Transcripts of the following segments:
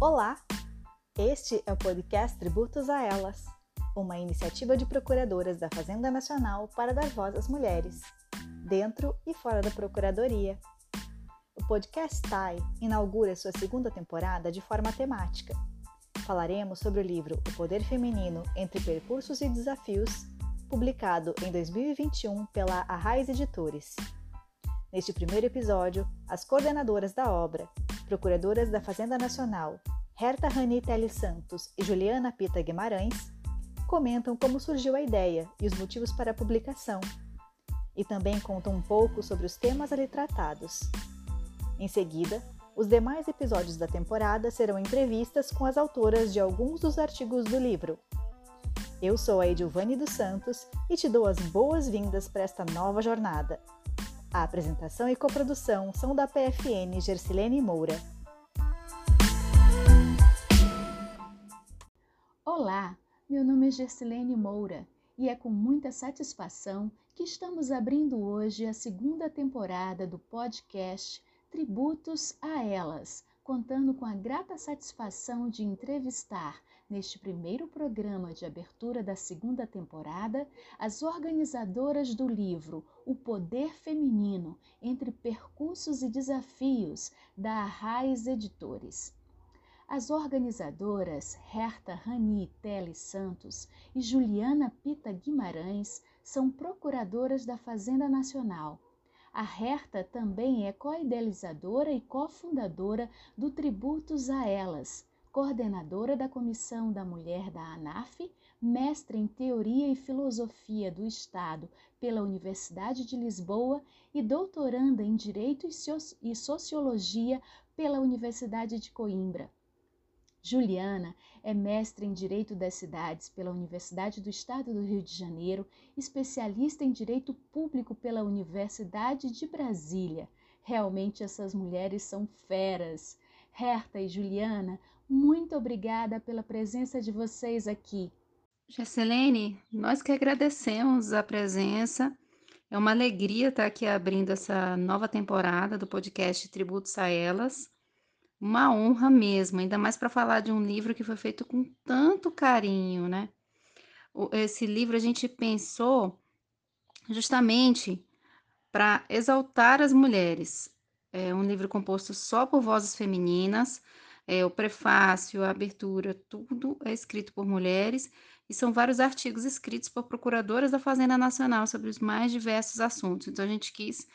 Olá! Este é o podcast Tributos a Elas, uma iniciativa de procuradoras da Fazenda Nacional para dar voz às mulheres, dentro e fora da Procuradoria. O podcast TAI inaugura sua segunda temporada de forma temática. Falaremos sobre o livro O Poder Feminino entre Percursos e Desafios, publicado em 2021 pela Arraiz Editores. Neste primeiro episódio, as coordenadoras da obra, procuradoras da Fazenda Nacional, Herta Rani Teles Santos e Juliana Pita Guimarães, comentam como surgiu a ideia e os motivos para a publicação, e também contam um pouco sobre os temas ali tratados. Em seguida, os demais episódios da temporada serão entrevistas com as autoras de alguns dos artigos do livro. Eu sou a Edilvane dos Santos e te dou as boas-vindas para esta nova jornada. A apresentação e coprodução são da PFN Gersilene Moura. Olá, meu nome é Gersilene Moura e é com muita satisfação que estamos abrindo hoje a segunda temporada do podcast Tributos a Elas, contando com a grata satisfação de entrevistar neste primeiro programa de abertura da segunda temporada, as organizadoras do livro O Poder Feminino entre Percursos e Desafios, da Arraiz Editores. As organizadoras Herta Rani Teles Santos e Juliana Pita Guimarães são procuradoras da Fazenda Nacional. A Herta também é co-idealizadora e cofundadora do Tributos a Elas, coordenadora da Comissão da Mulher da ANAF, mestre em Teoria e Filosofia do Estado pela Universidade de Lisboa e doutoranda em Direito e Sociologia pela Universidade de Coimbra. Juliana é mestre em Direito das Cidades pela Universidade do Estado do Rio de Janeiro, especialista em Direito Público pela Universidade de Brasília. Realmente essas mulheres são feras. Herta e Juliana, muito obrigada pela presença de vocês aqui. Gesselene, nós que agradecemos a presença. É uma alegria estar aqui abrindo essa nova temporada do podcast Tributos a Elas. Uma honra mesmo, ainda mais para falar de um livro que foi feito com tanto carinho, né? Esse livro a gente pensou justamente para exaltar as mulheres. É um livro composto só por vozes femininas, é, o prefácio, a abertura, tudo é escrito por mulheres e são vários artigos escritos por procuradoras da Fazenda Nacional sobre os mais diversos assuntos. Então a gente quis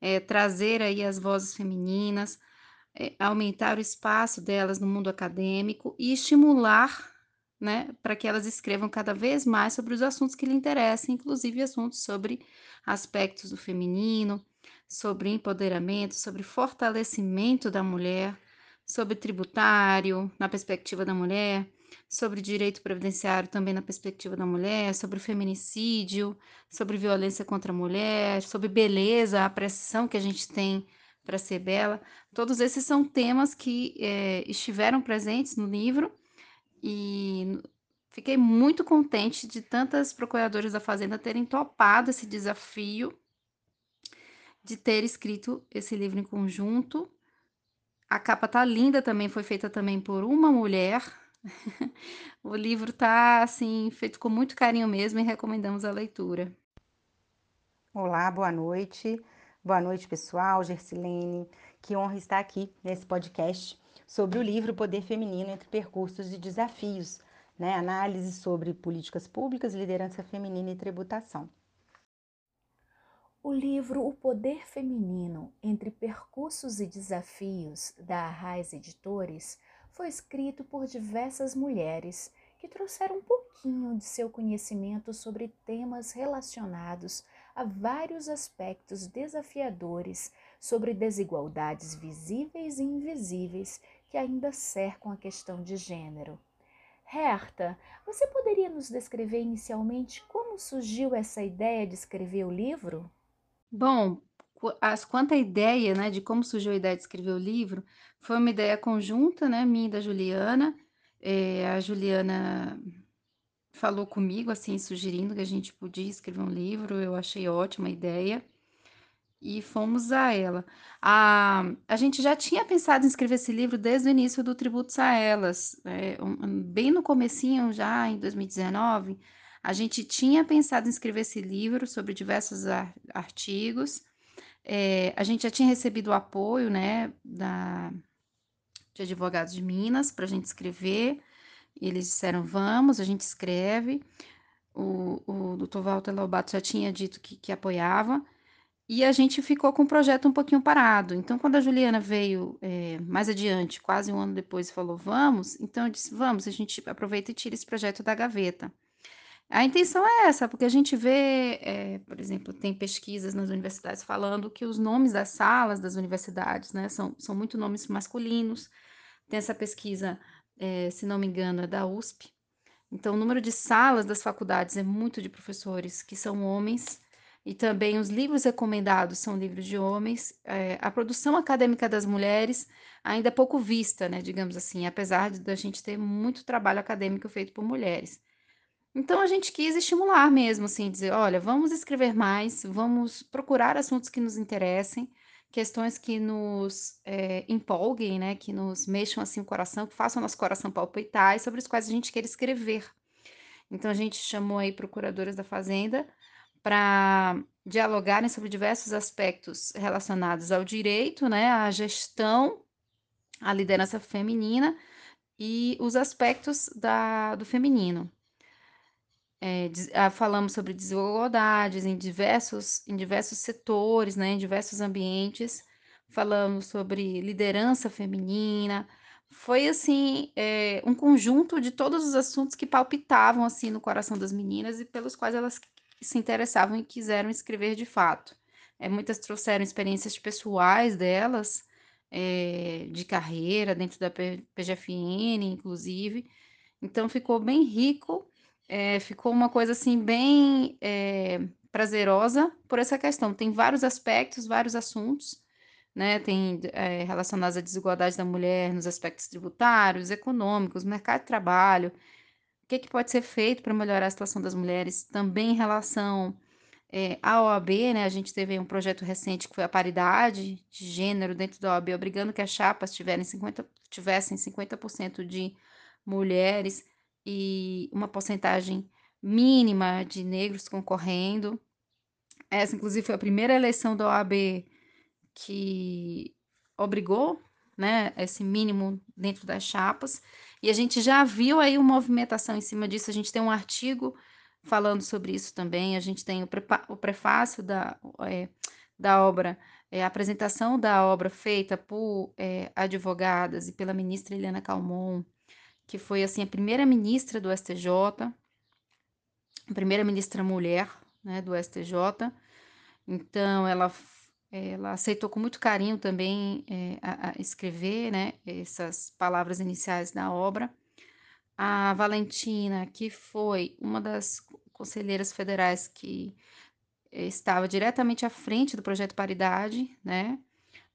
é, trazer aí as vozes femininas, aumentar o espaço delas no mundo acadêmico e estimular, né, para que elas escrevam cada vez mais sobre os assuntos que lhe interessam, inclusive assuntos sobre aspectos do feminino, sobre empoderamento, sobre fortalecimento da mulher sobre tributário, na perspectiva da mulher, sobre direito previdenciário também na perspectiva da mulher, sobre feminicídio, sobre violência contra a mulher, sobre beleza, a pressão que a gente tem para ser bela. Todos esses são temas que é, estiveram presentes no livro e fiquei muito contente de tantas procuradoras da Fazenda terem topado esse desafio de ter escrito esse livro em conjunto a capa tá linda também, foi feita também por uma mulher. o livro tá assim, feito com muito carinho mesmo e recomendamos a leitura. Olá, boa noite. Boa noite, pessoal. Gersilene, que honra estar aqui nesse podcast sobre o livro Poder Feminino entre Percursos e Desafios, né? Análise sobre políticas públicas, liderança feminina e tributação. O livro O Poder Feminino entre Percursos e Desafios, da Arraiz Editores, foi escrito por diversas mulheres que trouxeram um pouquinho de seu conhecimento sobre temas relacionados a vários aspectos desafiadores sobre desigualdades visíveis e invisíveis que ainda cercam a questão de gênero. Herta, você poderia nos descrever inicialmente como surgiu essa ideia de escrever o livro? Bom, as quanto à ideia, né, de como surgiu a ideia de escrever o livro, foi uma ideia conjunta, né, minha e da Juliana. Eh, a Juliana falou comigo, assim, sugerindo que a gente podia escrever um livro, eu achei ótima a ideia. e fomos a ela. A, a gente já tinha pensado em escrever esse livro desde o início do Tributos a Elas, é, um, bem no comecinho, já em 2019, a gente tinha pensado em escrever esse livro sobre diversos ar, artigos, é, a gente já tinha recebido o apoio, né, da, de advogados de Minas para a gente escrever, e eles disseram, vamos, a gente escreve, o, o doutor Walter Lobato já tinha dito que, que apoiava, e a gente ficou com o projeto um pouquinho parado. Então, quando a Juliana veio é, mais adiante, quase um ano depois, falou vamos, então eu disse vamos, a gente aproveita e tira esse projeto da gaveta. A intenção é essa, porque a gente vê, é, por exemplo, tem pesquisas nas universidades falando que os nomes das salas das universidades né, são, são muito nomes masculinos. Tem essa pesquisa, é, se não me engano, é da USP. Então, o número de salas das faculdades é muito de professores que são homens e também os livros recomendados são livros de homens. É, a produção acadêmica das mulheres ainda é pouco vista, né, digamos assim, apesar de a gente ter muito trabalho acadêmico feito por mulheres. Então a gente quis estimular mesmo, assim, dizer, olha, vamos escrever mais, vamos procurar assuntos que nos interessem, questões que nos é, empolguem, né, que nos mexam assim o coração, que façam nosso coração palpitar e sobre os quais a gente quer escrever. Então a gente chamou aí procuradoras da Fazenda para dialogarem sobre diversos aspectos relacionados ao direito, né, à gestão, à liderança feminina e os aspectos da, do feminino. É, falamos sobre desigualdades em diversos, em diversos setores, né, em diversos ambientes. Falamos sobre liderança feminina. Foi assim é, um conjunto de todos os assuntos que palpitavam assim no coração das meninas e pelos quais elas se interessavam e quiseram escrever de fato. É, muitas trouxeram experiências pessoais delas, é, de carreira, dentro da PGFN, inclusive. Então ficou bem rico, é, ficou uma coisa assim bem prazerosa por essa questão. Tem vários aspectos, vários assuntos, né? Tem relacionados à desigualdade da mulher nos aspectos tributários, econômicos, mercado de trabalho, que, que pode ser feito para melhorar a situação das mulheres também em relação é, à OAB, né? A gente teve um projeto recente que foi a paridade de gênero dentro da OAB, obrigando que as chapas tiverem 50, tivessem 50% de mulheres e uma porcentagem mínima de negros concorrendo. Essa, inclusive, foi a primeira eleição da OAB que obrigou né, esse mínimo dentro das chapas. E a gente já viu aí uma movimentação em cima disso. A gente tem um artigo falando sobre isso também. A gente tem o, o prefácio da, é, da obra, é, a apresentação da obra feita por é, advogadas e pela ministra Helena Calmon, que foi assim a primeira ministra do STJ, a primeira ministra mulher né, do STJ. Então, ela ela aceitou com muito carinho também é, a, a escrever né, essas palavras iniciais da obra. A Valentina, que foi uma das conselheiras federais que estava diretamente à frente do projeto Paridade, né,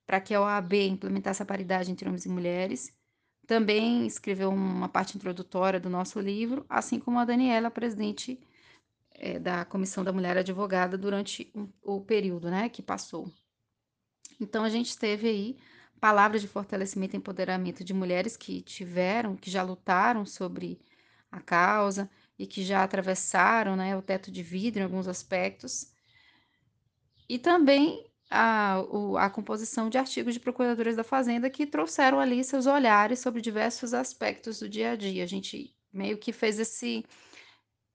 para que a OAB implementasse a paridade entre homens e mulheres, também escreveu uma parte introdutória do nosso livro, assim como a Daniela, presidente é, da Comissão da Mulher Advogada durante um, o período né, que passou. Então, a gente teve aí palavras de fortalecimento e empoderamento de mulheres que tiveram, que já lutaram sobre a causa e que já atravessaram né, o teto de vidro em alguns aspectos. E também a, o, a composição de artigos de procuradoras da Fazenda que trouxeram ali seus olhares sobre diversos aspectos do dia a dia. A gente meio que fez esse,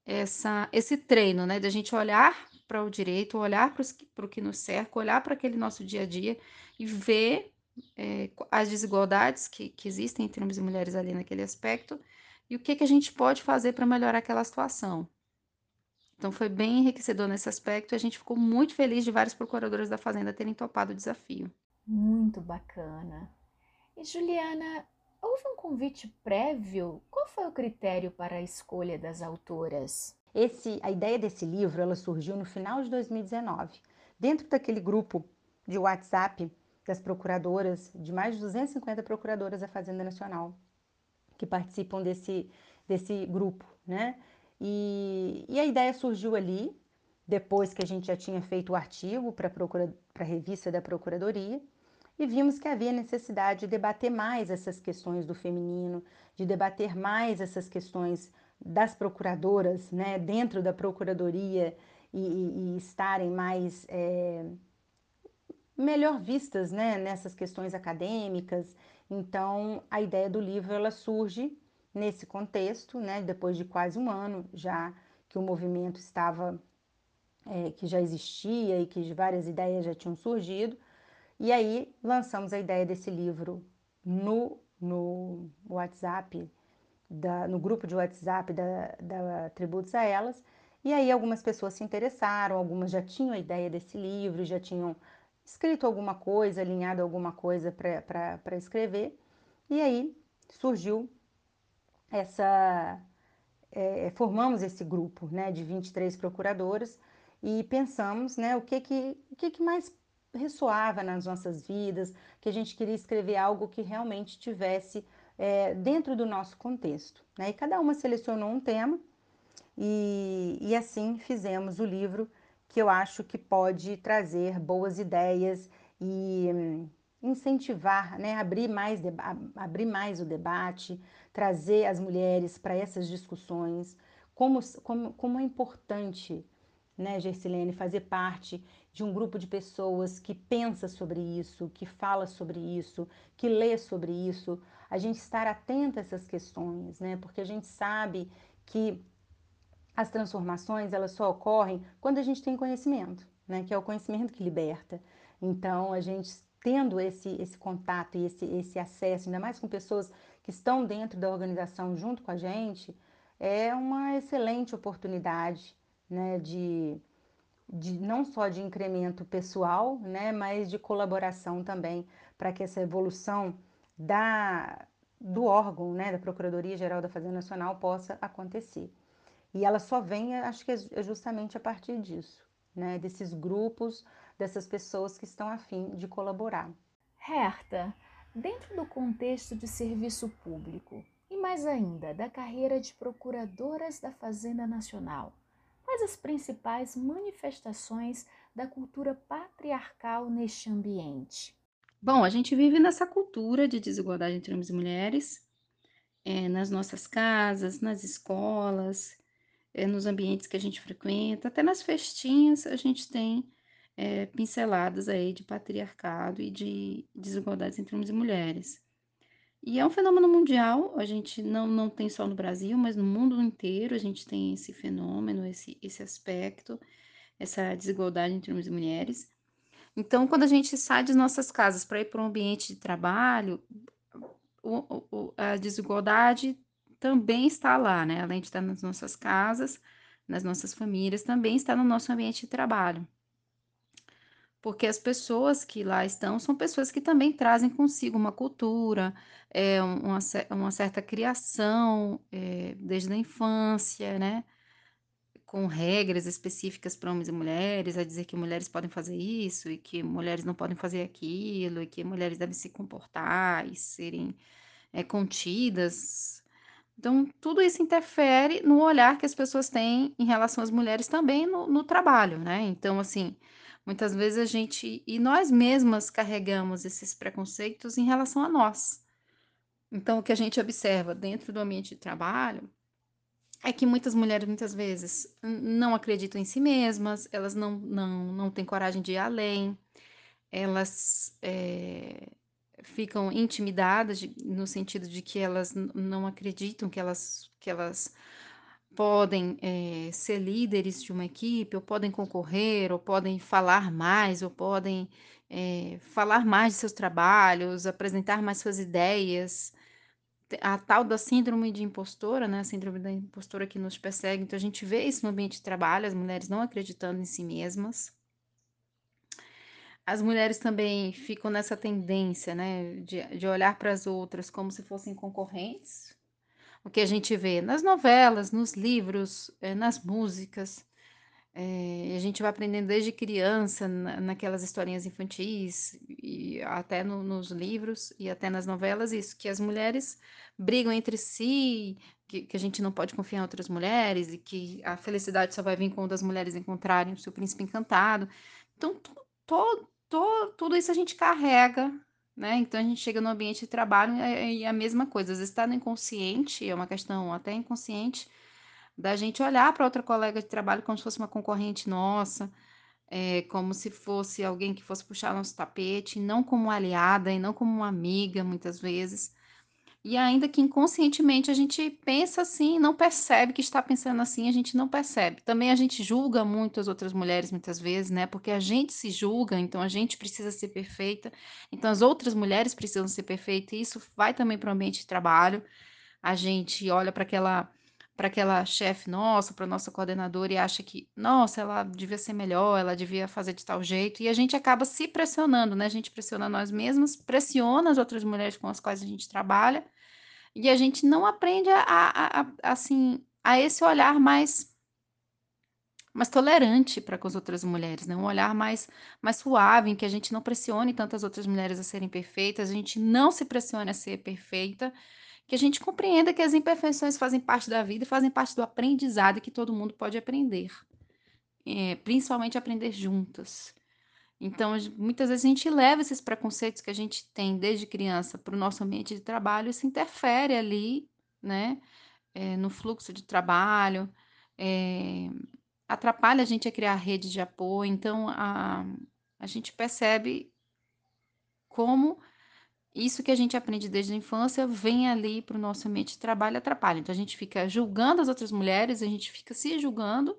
essa, esse treino, né, da gente olhar para o direito, olhar para o que nos cerca, olhar para aquele nosso dia a dia e ver é, as desigualdades que, que, existem entre homens e mulheres ali naquele aspecto e o que, que a gente pode fazer para melhorar aquela situação. Então foi bem enriquecedor nesse aspecto e a gente ficou muito feliz de vários procuradores da Fazenda terem topado o desafio. Muito bacana. E Juliana, houve um convite prévio? Qual foi o critério para a escolha das autoras? Esse, a ideia desse livro ela surgiu no final de 2019, dentro daquele grupo de WhatsApp das procuradoras, de mais de 250 procuradoras da Fazenda Nacional, que participam desse, desse grupo, né? E, e a ideia surgiu ali, depois que a gente já tinha feito o artigo para a revista da Procuradoria, e vimos que havia necessidade de debater mais essas questões do feminino, de debater mais essas questões das procuradoras, né, dentro da Procuradoria e, e, e estarem mais é, melhor vistas, né, nessas questões acadêmicas. Então, a ideia do livro ela surge nesse contexto, né, depois de quase um ano já que o movimento estava, é, que já existia e que várias ideias já tinham surgido. E aí lançamos a ideia desse livro no, no WhatsApp, da, no grupo de WhatsApp da, da Tributos a Elas. E aí algumas pessoas se interessaram, algumas já tinham a ideia desse livro, já tinham escrito alguma coisa, alinhado alguma coisa para escrever. E aí surgiu essa. É, formamos esse grupo né, de 23 procuradoras e pensamos né, o que, que, o que, que mais ressoava nas nossas vidas, que a gente queria escrever algo que realmente tivesse é, dentro do nosso contexto. Né? E cada uma selecionou um tema e, e assim fizemos o livro que eu acho que pode trazer boas ideias e hum, incentivar, né, abrir, mais abrir mais o debate, trazer as mulheres para essas discussões, como, como, como é importante, né, Gersilene, fazer parte de um grupo de pessoas que pensa sobre isso, que fala sobre isso, que lê sobre isso, a gente estar atenta a essas questões, né? Porque a gente sabe que as transformações elas só ocorrem quando a gente tem conhecimento, né? Que é o conhecimento que liberta. Então, a gente tendo esse, esse contato e esse, esse acesso, ainda mais com pessoas que estão dentro da organização junto com a gente, é uma excelente oportunidade, né? De de, não só de incremento pessoal, né, mas de colaboração também para que essa evolução da, do órgão, né, da Procuradoria-Geral da Fazenda Nacional possa acontecer. E ela só vem, acho que é justamente a partir disso, né, desses grupos, dessas pessoas que estão afim de colaborar. Herta, dentro do contexto de serviço público e mais ainda da carreira de procuradoras da Fazenda Nacional, Quais as principais manifestações da cultura patriarcal neste ambiente? Bom, a gente vive nessa cultura de desigualdade entre homens e mulheres, é, nas nossas casas, nas escolas, é, nos ambientes que a gente frequenta, até nas festinhas a gente tem é, pinceladas aí de patriarcado e de desigualdades entre homens e mulheres. E é um fenômeno mundial, a gente não, não tem só no Brasil, mas no mundo inteiro a gente tem esse fenômeno, esse, esse aspecto, essa desigualdade entre homens e mulheres. Então, quando a gente sai de nossas casas para ir para um ambiente de trabalho, o, o, a desigualdade também está lá, né? Além de estar nas nossas casas, nas nossas famílias, também está no nosso ambiente de trabalho porque as pessoas que lá estão são pessoas que também trazem consigo uma cultura, é, uma, uma certa criação é, desde a infância, né? Com regras específicas para homens e mulheres, a dizer que mulheres podem fazer isso e que mulheres não podem fazer aquilo, e que mulheres devem se comportar e serem é, contidas. Então, tudo isso interfere no olhar que as pessoas têm em relação às mulheres também no, no trabalho, né? Então, assim, Muitas vezes a gente e nós mesmas carregamos esses preconceitos em relação a nós. Então, o que a gente observa dentro do ambiente de trabalho é que muitas mulheres, muitas vezes, não acreditam em si mesmas, elas não, não, não têm coragem de ir além, elas é, ficam intimidadas de, no sentido de que elas não acreditam que elas, que elas podem é, ser líderes de uma equipe, ou podem concorrer, ou podem falar mais, ou podem é, falar mais de seus trabalhos, apresentar mais suas ideias. A tal da síndrome de impostora, né? A síndrome da impostora que nos persegue. Então, a gente vê isso no ambiente de trabalho, as mulheres não acreditando em si mesmas. As mulheres também ficam nessa tendência, né, de, de olhar para as outras como se fossem concorrentes, o que a gente vê nas novelas, nos livros, é, nas músicas. É, a gente vai aprendendo desde criança, na, naquelas historinhas infantis, e até no, nos livros e até nas novelas, isso, que as mulheres brigam entre si, que, que, a gente não pode confiar em outras mulheres e que a felicidade só vai vir quando as mulheres encontrarem o seu príncipe encantado. Então, to, to, tudo isso a gente carrega, né? Então, a gente chega no ambiente de trabalho e é, a mesma coisa. Às vezes está no inconsciente, é uma questão até inconsciente, da gente olhar para outra colega de trabalho como se fosse uma concorrente nossa, é, como se fosse alguém que fosse puxar nosso tapete, não como aliada e não como uma amiga, muitas vezes. E ainda que inconscientemente a gente pensa assim, não percebe que está pensando assim, a gente não percebe. Também a gente julga muito as outras mulheres muitas vezes, né? Porque a gente se julga, então a gente precisa ser perfeita, então as outras mulheres precisam ser perfeitas, e isso vai também para o ambiente de trabalho. A gente olha para aquela para aquela chefe nossa, para nossa coordenadora e acha que, nossa, ela devia ser melhor, ela devia fazer de tal jeito, e a gente acaba se pressionando, né? A gente pressiona nós mesmos, pressiona as outras mulheres com as quais a gente trabalha, e a gente não aprende a, a, a assim, a esse olhar mais mais tolerante para com as outras mulheres, né? Um olhar mais mais suave, em que a gente não pressione tantas outras mulheres a serem perfeitas, a gente não se pressione a ser perfeita, que a gente compreenda que as imperfeições fazem parte da vida fazem parte do aprendizado que todo mundo pode aprender, é, principalmente aprender juntas. Então, muitas vezes a gente leva esses preconceitos que a gente tem desde criança para o nosso ambiente de trabalho, isso interfere ali, né, é, no fluxo de trabalho, é, atrapalha a gente a criar rede de apoio. Então, a, a gente percebe como isso que a gente aprende desde a infância vem ali para o nosso ambiente de trabalho e atrapalha. Então a gente fica julgando as outras mulheres, a gente fica se julgando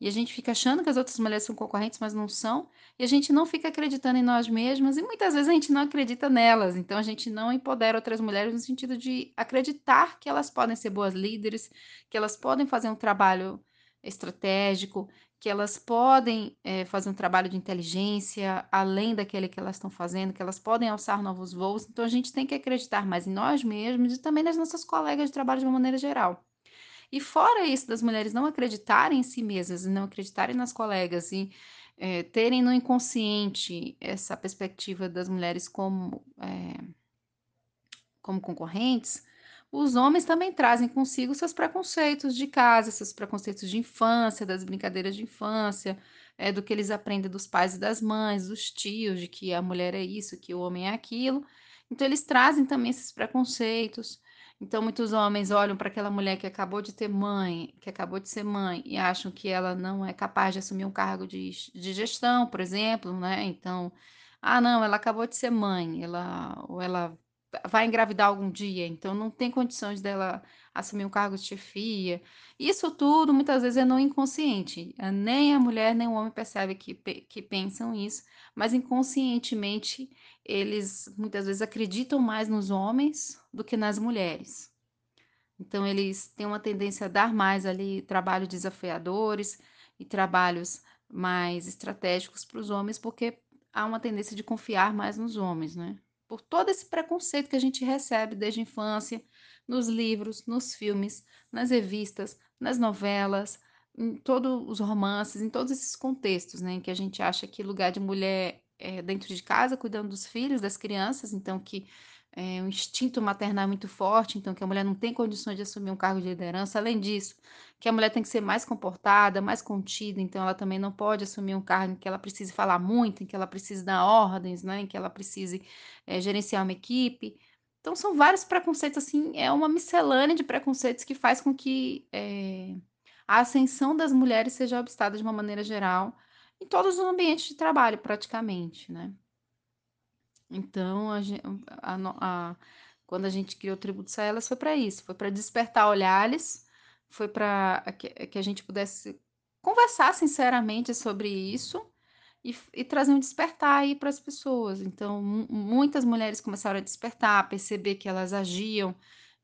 e a gente fica achando que as outras mulheres são concorrentes, mas não são, e a gente não fica acreditando em nós mesmas e muitas vezes a gente não acredita nelas. Então a gente não empodera outras mulheres no sentido de acreditar que elas podem ser boas líderes, que elas podem fazer um trabalho estratégico, que elas podem é, fazer um trabalho de inteligência além daquele que elas estão fazendo, que elas podem alçar novos voos. Então a gente tem que acreditar mais em nós mesmos e também nas nossas colegas de trabalho de uma maneira geral. E fora isso, das mulheres não acreditarem em si mesmas não acreditarem nas colegas e é, terem no inconsciente essa perspectiva das mulheres como, é, como concorrentes, os homens também trazem consigo seus preconceitos de casa, seus preconceitos de infância, das brincadeiras de infância, é, do que eles aprendem dos pais e das mães, dos tios, de que a mulher é isso, que o homem é aquilo. Então, eles trazem também esses preconceitos. Então, muitos homens olham para aquela mulher que acabou de ter mãe, que acabou de ser mãe, e acham que ela não é capaz de assumir um cargo de, de gestão, por exemplo, né? Então, ah, não, ela acabou de ser mãe, ela, ou ela vai engravidar algum dia, então não tem condições dela assumir um cargo de chefia. Isso tudo muitas vezes é no inconsciente. Eh, nem a mulher nem o homem percebe que, que pensam isso, mas inconscientemente eles muitas vezes acreditam mais nos homens do que nas mulheres. Então eles têm uma tendência a dar mais ali trabalhos desafiadores e trabalhos mais estratégicos para os homens, porque há uma tendência de confiar mais nos homens, né? Por todo esse preconceito que a gente recebe desde a infância, nos livros, nos filmes, nas revistas, nas novelas, em todos os romances, em todos esses contextos, né, em que a gente acha que lugar de mulher é dentro de casa, cuidando dos filhos, das crianças, então que é, o instinto maternal é muito forte, então que a mulher não tem condições de assumir um cargo de liderança. Além disso, que a mulher tem que ser mais comportada, mais contida, então ela também não pode assumir um cargo em que ela precise falar muito, em que ela precise dar ordens, né, em que ela precise é, gerenciar uma equipe. Então são vários preconceitos, assim, é uma miscelânea de preconceitos que faz com que é, a ascensão das mulheres seja obstada de uma maneira geral em todos os ambientes de trabalho, praticamente, né? Então, a, a, a, quando a gente criou o Tributo Elas foi para isso, foi para despertar olhares, foi para que, que, a gente pudesse conversar sinceramente sobre isso e, e trazer um despertar aí para as pessoas. Então, muitas mulheres começaram a despertar, a perceber que elas agiam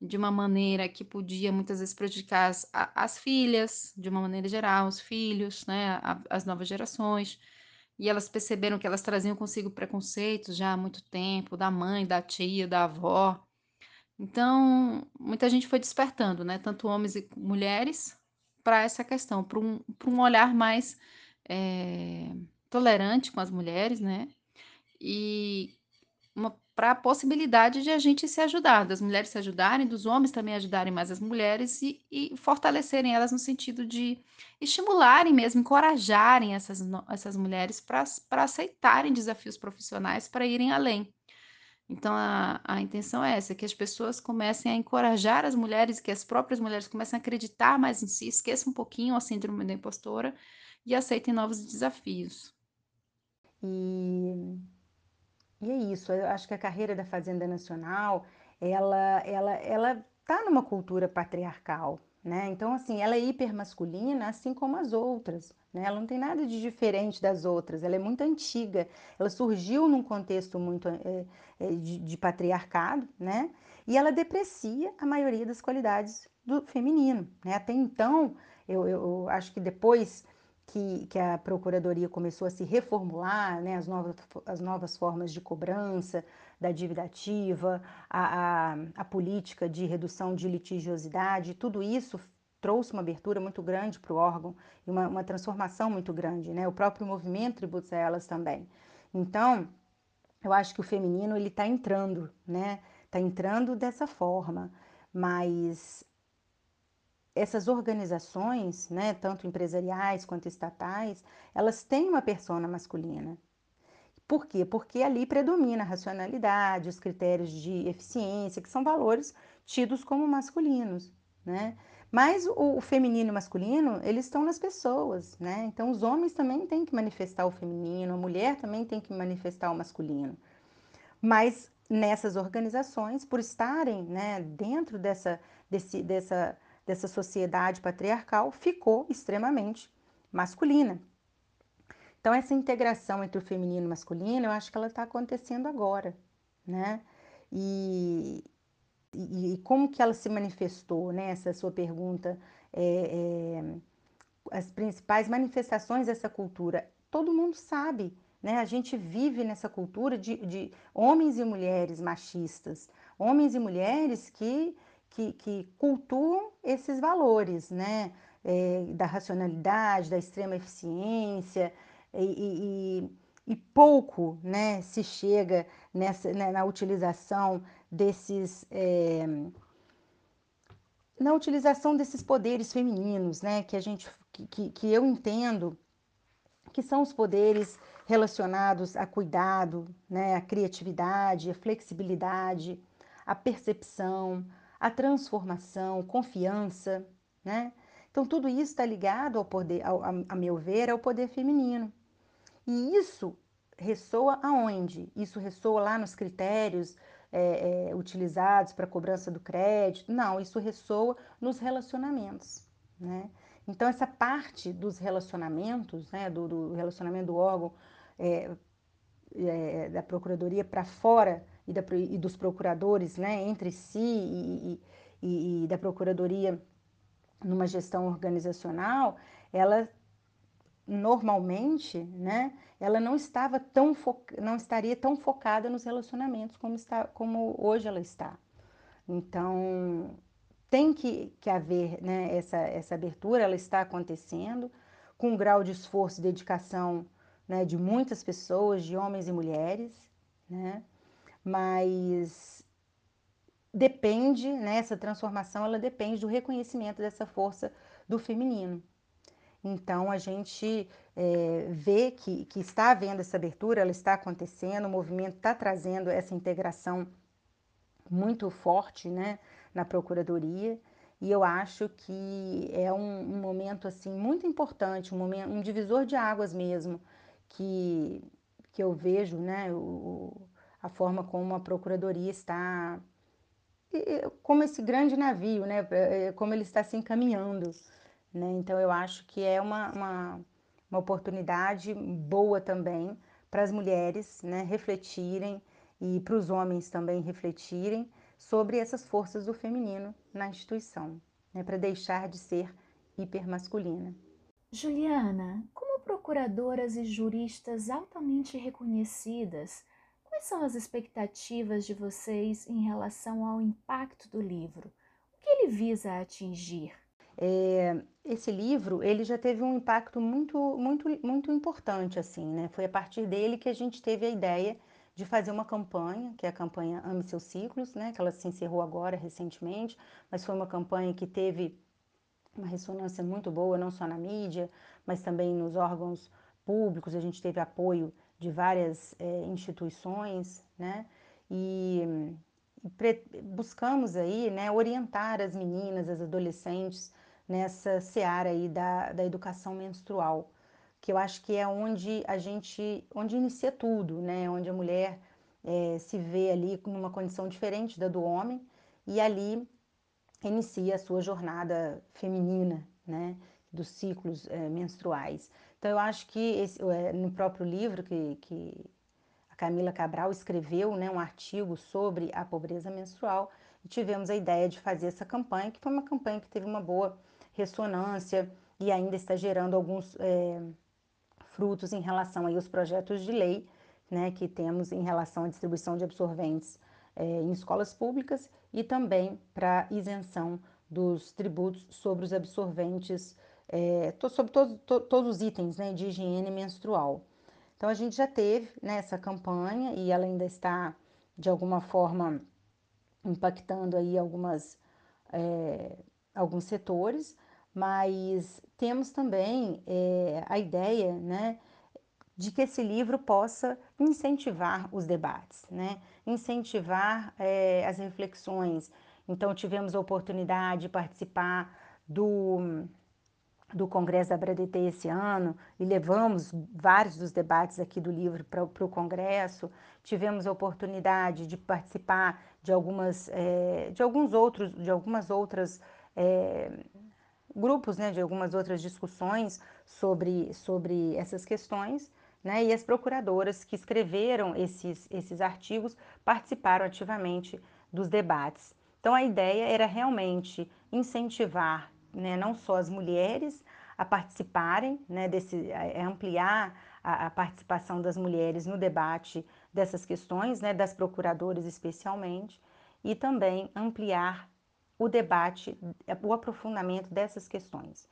de uma maneira que podia muitas vezes prejudicar as, as filhas, de uma maneira geral, os filhos, né, as novas gerações e elas perceberam que elas traziam consigo preconceitos já há muito tempo, da mãe, da tia, da avó. Então, muita gente foi despertando, né? Tanto homens e mulheres, para essa questão, para um, um olhar mais é, tolerante com as mulheres, né? E para a possibilidade de a gente se ajudar, das mulheres se ajudarem, dos homens também ajudarem mais as mulheres e, e fortalecerem elas no sentido de estimularem mesmo, encorajarem essas, essas mulheres para aceitarem desafios profissionais, para irem além. Então, a, a intenção é essa, que as pessoas comecem a encorajar as mulheres, que as próprias mulheres comecem a acreditar mais em si, esqueçam um pouquinho a síndrome da impostora e aceitem novos desafios. E, e é isso, eu acho que a carreira da Fazenda Nacional, ela ela ela tá numa cultura patriarcal, né? Então, assim, ela é hipermasculina, assim como as outras, né? Ela não tem nada de diferente das outras, ela é muito antiga, ela surgiu num contexto muito é, de, de patriarcado, né? E ela deprecia a maioria das qualidades do feminino, né? Até então, eu, eu acho que depois que, que a Procuradoria começou a se reformular, né, as, novas, as novas formas de cobrança da dívida ativa, a, a, a política de redução de litigiosidade, tudo isso trouxe uma abertura muito grande para o órgão e uma, uma, transformação muito grande, né? O próprio movimento tributos a elas também. Então, eu acho que o feminino ele está entrando, né? Está entrando dessa forma, mas essas organizações, né, tanto empresariais quanto estatais, elas têm uma persona masculina. Por quê? Porque ali predomina a racionalidade, os critérios de eficiência, que são valores tidos como masculinos, né? Mas o, o feminino e o masculino, eles estão nas pessoas, né? Então os homens também têm que manifestar o feminino, a mulher também tem que manifestar o masculino. Mas nessas organizações, por estarem né, dentro dessa, desse, dessa dessa sociedade patriarcal ficou extremamente masculina. Então, essa integração entre o feminino e o masculino, eu acho que ela está acontecendo agora, né? E, e, e, como que ela se manifestou, né? Essa sua pergunta, é, é, as principais manifestações dessa cultura, todo mundo sabe, né? A gente vive nessa cultura de, de homens e mulheres machistas, homens e mulheres que que, que cultuam esses valores, né? É, da racionalidade, da extrema eficiência e, e, e pouco né, se chega nessa, né, na utilização desses é, na utilização desses poderes femininos, né, que a gente que, que eu entendo que são os poderes relacionados a cuidado, né, a criatividade, a flexibilidade, a percepção, a transformação, confiança, né? Então, tudo isso está ligado ao poder, ao, a, a meu ver, ao poder feminino. E isso ressoa aonde? Isso ressoa lá nos critérios é, é, utilizados para cobrança do crédito? Não, isso ressoa nos relacionamentos, né? Então, essa parte dos relacionamentos, né, do, do relacionamento do órgão é, é da Procuradoria para fora e, da, e dos procuradores né, entre si e, e, e, da Procuradoria numa gestão organizacional, ela normalmente, né, ela não estava tão não estaria tão focada nos relacionamentos como está como hoje ela está. Então tem que, que haver né, essa, essa abertura, ela está acontecendo com um grau de esforço e dedicação né, de muitas pessoas, de homens e mulheres, né? Mas depende, né, essa transformação, ela depende do reconhecimento dessa força do feminino. Então, a gente é, vê que, que está havendo essa abertura, ela está acontecendo, o movimento está trazendo essa integração muito forte né, na Procuradoria, e eu acho que é um, um momento assim muito importante, um, momento, um divisor de águas mesmo, que, que eu vejo né, o, a forma como a Procuradoria está, como esse grande navio, né, é, como ele está se encaminhando. Né? Então, eu acho que é uma, uma, uma oportunidade boa também para as mulheres né, refletirem e para os homens também refletirem sobre essas forças do feminino na instituição, né, para deixar de ser hipermasculina. Juliana, como procuradoras e juristas altamente reconhecidas, Quais são as expectativas de vocês em relação ao impacto do livro? O que ele visa atingir? É, esse livro ele já teve um impacto muito muito muito importante assim né foi a partir dele que a gente teve a ideia de fazer uma campanha, que é a campanha Ame Seus Ciclos, né, que ela se encerrou agora recentemente, mas foi uma campanha que teve uma ressonância muito boa, não só na mídia, mas também nos órgãos públicos. A gente teve apoio de várias é, instituições, né, e, buscamos aí, né, orientar as meninas, as adolescentes nessa seara aí da, da educação menstrual que eu acho que é onde a gente, onde inicia tudo, né? Onde a mulher é, se vê ali numa condição diferente da do homem e ali inicia a sua jornada feminina, né? Dos ciclos é, menstruais. Então eu acho que esse, é, no próprio livro que, que a Camila Cabral escreveu, né? Um artigo sobre a pobreza menstrual e tivemos a ideia de fazer essa campanha, que foi uma campanha que teve uma boa ressonância e ainda está gerando alguns é, frutos em relação aí aos projetos de lei né, que temos em relação à distribuição de absorventes é, em escolas públicas e também para isenção dos tributos sobre os absorventes, é, sobre to, to, todos os itens né, de higiene menstrual. Então a gente já teve né, essa campanha e ela ainda está de alguma forma impactando aí algumas, é, alguns setores, mas temos também é, a ideia né, de que esse livro possa incentivar os debates, né, incentivar é, as reflexões. Então, tivemos a oportunidade de participar do, do Congresso da BRADT esse ano e levamos vários dos debates aqui do livro para o Congresso. Tivemos a oportunidade de participar de algumas, é, de alguns outros, de algumas outras é, grupos né, de algumas outras discussões sobre, sobre essas questões, né, e as procuradoras que escreveram esses, esses artigos participaram ativamente dos debates. Então, a ideia era realmente incentivar né, não só as mulheres a participarem, né, desse, a ampliar a, a, participação das mulheres no debate dessas questões, né, das procuradoras especialmente, e também ampliar o debate, o aprofundamento dessas questões.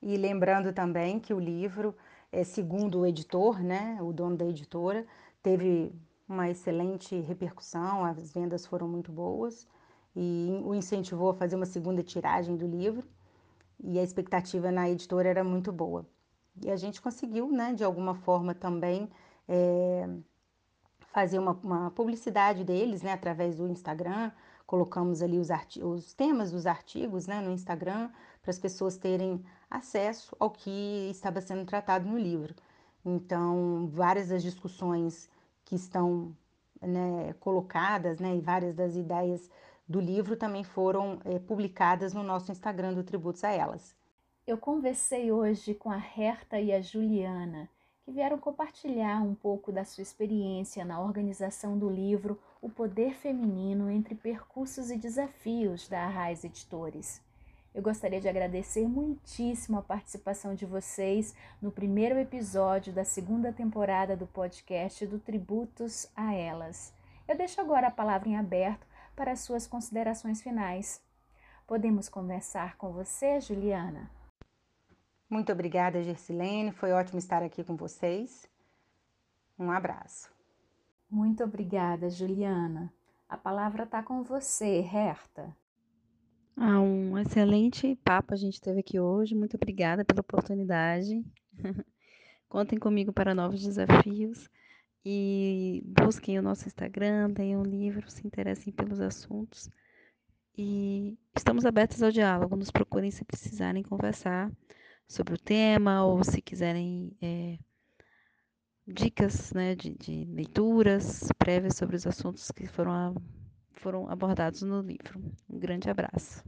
E lembrando também que o livro, é, segundo o editor, né, o dono da editora, teve uma excelente repercussão, as vendas foram muito boas e o incentivou a fazer uma segunda tiragem do livro e a expectativa na editora era muito boa. E a gente conseguiu, né, de alguma forma também é, fazer uma, uma, publicidade deles, né, através do Instagram, colocamos ali os, os temas dos artigos né, no Instagram para as pessoas terem acesso ao que estava sendo tratado no livro. Então, várias das discussões que estão né, colocadas né, e várias das ideias do livro também foram é, publicadas no nosso Instagram do Tributos a Elas. Eu conversei hoje com a Herta e a Juliana que vieram compartilhar um pouco da sua experiência na organização do livro O Poder Feminino entre Percursos e Desafios da Arraiz Editores. Eu gostaria de agradecer muitíssimo a participação de vocês no primeiro episódio da segunda temporada do podcast do Tributos a Elas. Eu deixo agora a palavra em aberto para as suas considerações finais. Podemos conversar com você, Juliana? Muito obrigada, Gersilene. Foi ótimo estar aqui com vocês. Um abraço. Muito obrigada, Juliana. A palavra está com você, Herta. Ah, um excelente papo a gente teve aqui hoje. Muito obrigada pela oportunidade. Contem comigo para novos desafios e busquem o nosso Instagram, tenham um livro, se interessem pelos assuntos. E estamos abertos ao diálogo. Nos procurem se precisarem conversar sobre o tema ou se quiserem é, dicas né, de, de, leituras prévias sobre os assuntos que foram, a, foram abordados no livro. Um grande abraço.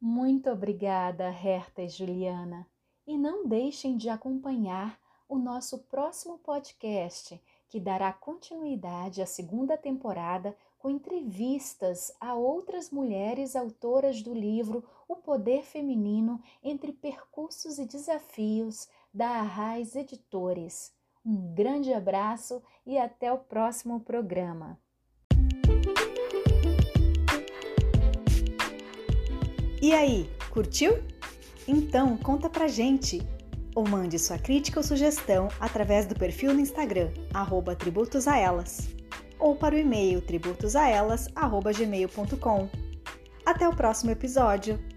Muito obrigada, Herta e Juliana. E não deixem de acompanhar o nosso próximo podcast, que dará continuidade à segunda temporada com entrevistas a outras mulheres autoras do livro O Poder Feminino entre Percursos e Desafios, da Arraiz Editores. Um grande abraço e até o próximo programa. E aí, curtiu? Então conta pra gente! Ou mande sua crítica ou sugestão através do perfil no Instagram, arroba tributosaelas, ou para o e-mail tributosaelas.gmail.com. Até o próximo episódio!